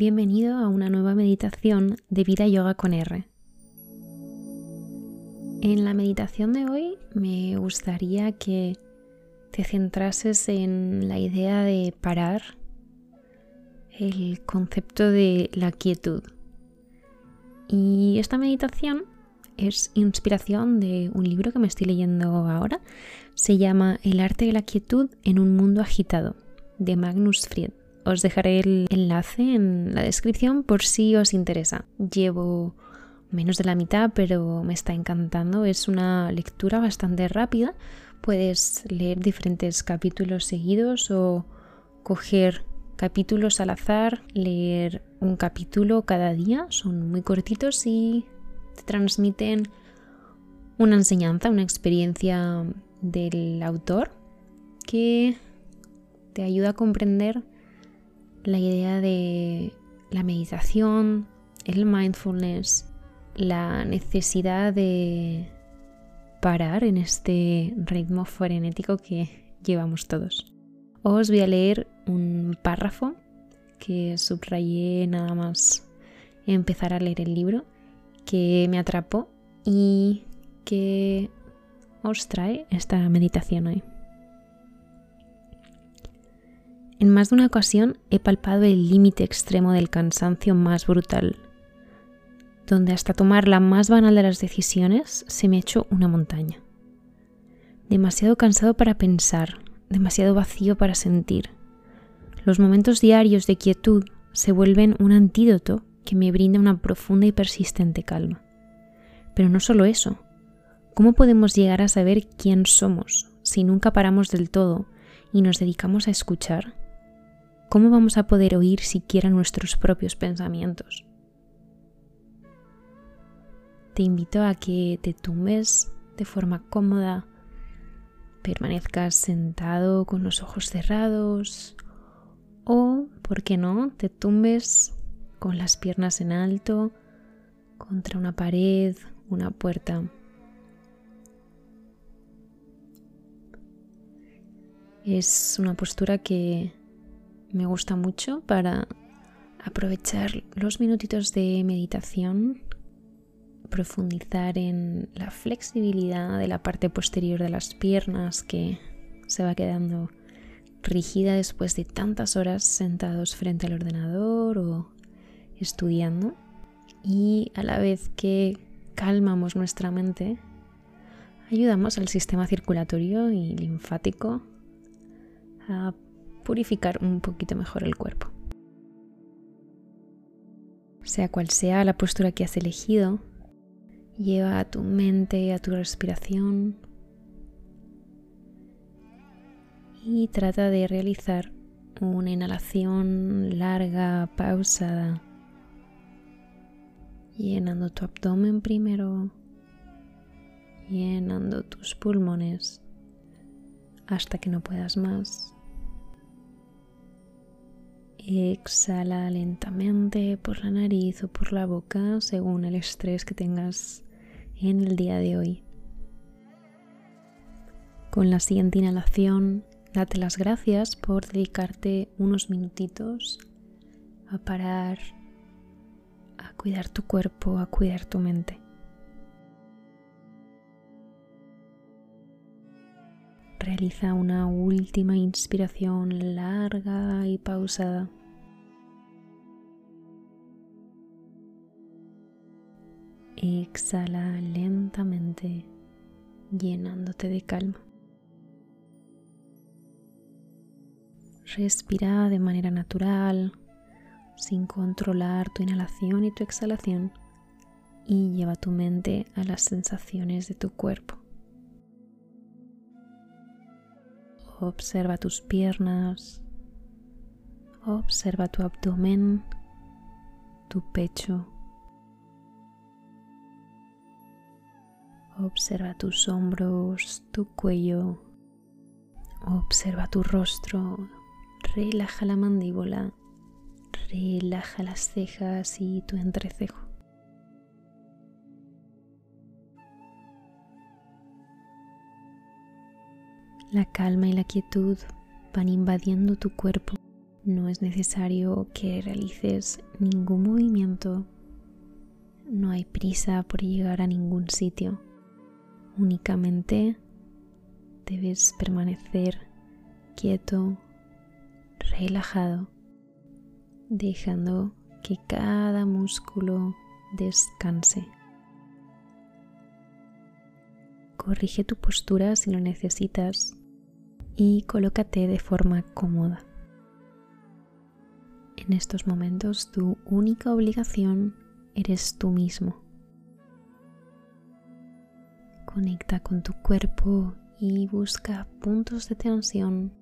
Bienvenido a una nueva meditación de Vida Yoga con R. En la meditación de hoy me gustaría que te centrases en la idea de parar, el concepto de la quietud. Y esta meditación es inspiración de un libro que me estoy leyendo ahora. Se llama El arte de la quietud en un mundo agitado, de Magnus Fried. Os dejaré el enlace en la descripción por si os interesa. Llevo menos de la mitad, pero me está encantando. Es una lectura bastante rápida. Puedes leer diferentes capítulos seguidos o coger capítulos al azar, leer un capítulo cada día. Son muy cortitos y te transmiten una enseñanza, una experiencia del autor que te ayuda a comprender la idea de la meditación, el mindfulness, la necesidad de parar en este ritmo frenético que llevamos todos. Os voy a leer un párrafo que subrayé nada más empezar a leer el libro, que me atrapó y que os trae esta meditación hoy. En más de una ocasión he palpado el límite extremo del cansancio más brutal, donde hasta tomar la más banal de las decisiones se me ha hecho una montaña. Demasiado cansado para pensar, demasiado vacío para sentir. Los momentos diarios de quietud se vuelven un antídoto que me brinda una profunda y persistente calma. Pero no solo eso. ¿Cómo podemos llegar a saber quién somos si nunca paramos del todo y nos dedicamos a escuchar? ¿Cómo vamos a poder oír siquiera nuestros propios pensamientos? Te invito a que te tumbes de forma cómoda, permanezcas sentado con los ojos cerrados o, ¿por qué no?, te tumbes con las piernas en alto contra una pared, una puerta. Es una postura que me gusta mucho para aprovechar los minutitos de meditación, profundizar en la flexibilidad de la parte posterior de las piernas que se va quedando rígida después de tantas horas sentados frente al ordenador o estudiando. Y a la vez que calmamos nuestra mente ayudamos al sistema circulatorio y linfático a purificar un poquito mejor el cuerpo. Sea cual sea la postura que has elegido, lleva a tu mente, a tu respiración y trata de realizar una inhalación larga, pausada, llenando tu abdomen primero, llenando tus pulmones hasta que no puedas más. Exhala lentamente por la nariz o por la boca según el estrés que tengas en el día de hoy. Con la siguiente inhalación, date las gracias por dedicarte unos minutitos a parar, a cuidar tu cuerpo, a cuidar tu mente. Realiza una última inspiración larga y pausada. Exhala lentamente, llenándote de calma. Respira de manera natural, sin controlar tu inhalación y tu exhalación, y lleva tu mente a las sensaciones de tu cuerpo. Observa tus piernas. Observa tu abdomen, tu pecho. Observa tus hombros, tu cuello. Observa tu rostro. Relaja la mandíbula. Relaja las cejas y tu entrecejo. La calma y la quietud van invadiendo tu cuerpo No es necesario que realices ningún movimiento. No hay prisa por llegar a ningún sitio. Únicamente debes permanecer quieto, relajado, dejando que cada músculo descanse. Corrige tu postura si lo necesitas y colócate de forma cómoda. En estos momentos tu única obligación eres tú mismo. Conecta con tu cuerpo y busca puntos de tensión.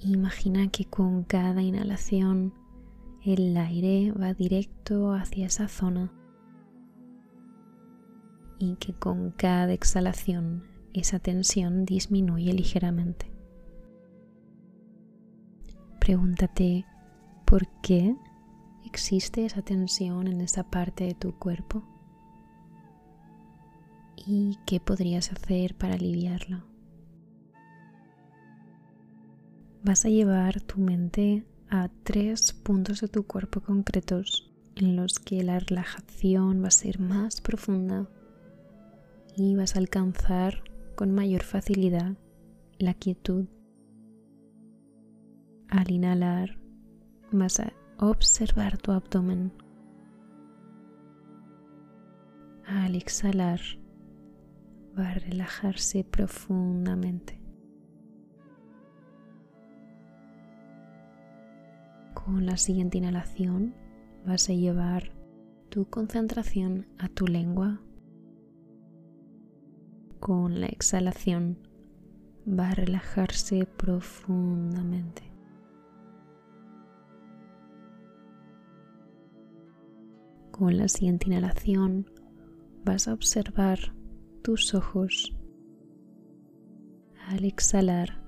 Imagina que con cada inhalación el aire va directo hacia esa zona y que con cada exhalación esa tensión disminuye ligeramente. Pregúntate por qué existe esa tensión en esa parte de tu cuerpo y qué podrías hacer para aliviarla. Vas a llevar tu mente a tres puntos de tu cuerpo concretos en los que la relajación va a ser más profunda y vas a alcanzar con mayor facilidad la quietud al inhalar vas a observar tu abdomen. Al exhalar va a relajarse profundamente. Con la siguiente inhalación vas a llevar tu concentración a tu lengua. Con la exhalación va a relajarse profundamente. Con la siguiente inhalación vas a observar tus ojos. Al exhalar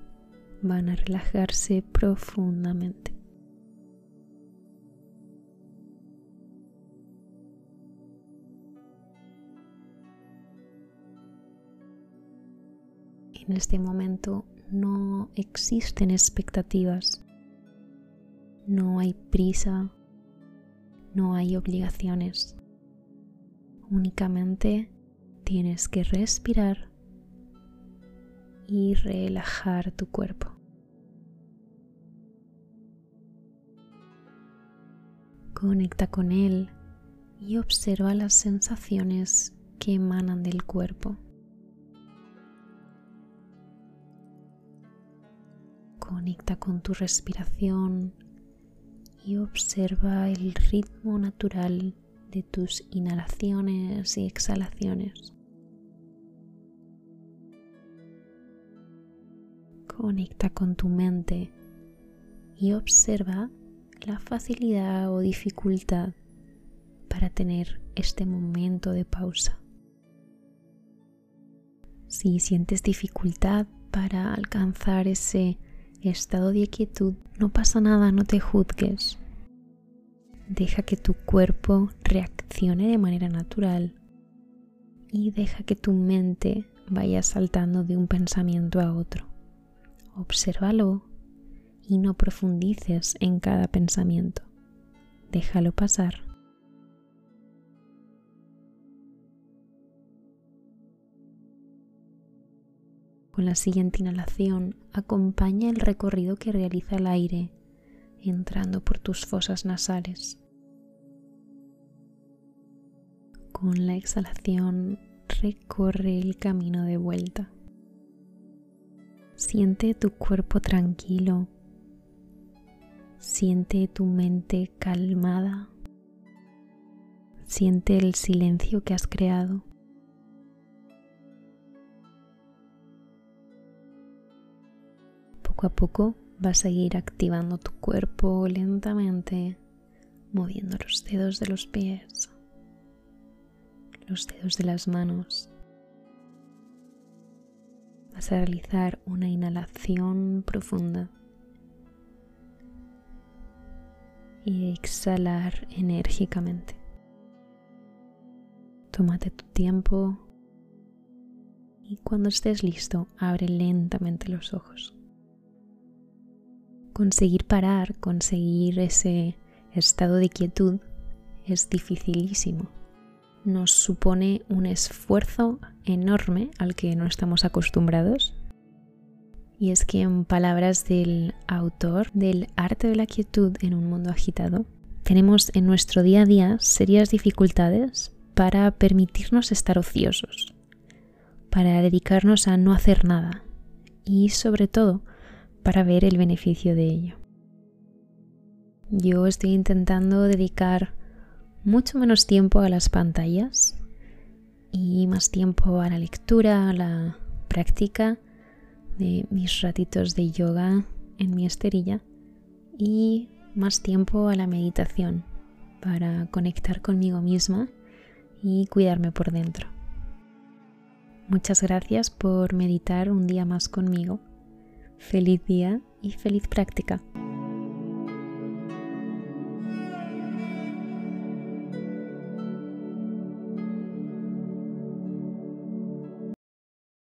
van a relajarse profundamente. En este momento no existen expectativas, no hay prisa, no hay obligaciones. Únicamente tienes que respirar y relajar tu cuerpo. Conecta con él y observa las sensaciones que emanan del cuerpo. Conecta con tu respiración y observa el ritmo natural de tus inhalaciones y exhalaciones. Conecta con tu mente y observa la facilidad o dificultad para tener este momento de pausa. Si sientes dificultad para alcanzar ese estado de quietud, no pasa nada, no te juzgues. Deja que tu cuerpo reaccione de manera natural y deja que tu mente vaya saltando de un pensamiento a otro. Obsérvalo y no profundices en cada pensamiento. Déjalo pasar. Con la siguiente inhalación, acompaña el recorrido que realiza el aire entrando por tus fosas nasales. Con la exhalación, recorre el camino de vuelta. Siente tu cuerpo tranquilo. Siente tu mente calmada. Siente el silencio que has creado. Poco a poco vas a ir activando tu cuerpo lentamente, moviendo los dedos de los pies, los dedos de las manos. A realizar una inhalación profunda y exhalar enérgicamente. Tómate tu tiempo y cuando estés listo, abre lentamente los ojos. conseguir parar, conseguir ese estado de quietud es dificilísimo. Nos supone un esfuerzo enorme al que no estamos acostumbrados. Y es que en palabras del autor del arte de la quietud en un mundo agitado, tenemos en nuestro día a día serias dificultades para permitirnos estar ociosos, para dedicarnos a no hacer nada y sobre todo para ver el beneficio de ello. Yo estoy intentando dedicar mucho menos tiempo a las pantallas y más tiempo a la lectura, a la práctica de mis ratitos de yoga en mi esterilla y más tiempo a la meditación para conectar conmigo misma y cuidarme por dentro. Muchas gracias por meditar un día más conmigo. Feliz día y feliz práctica.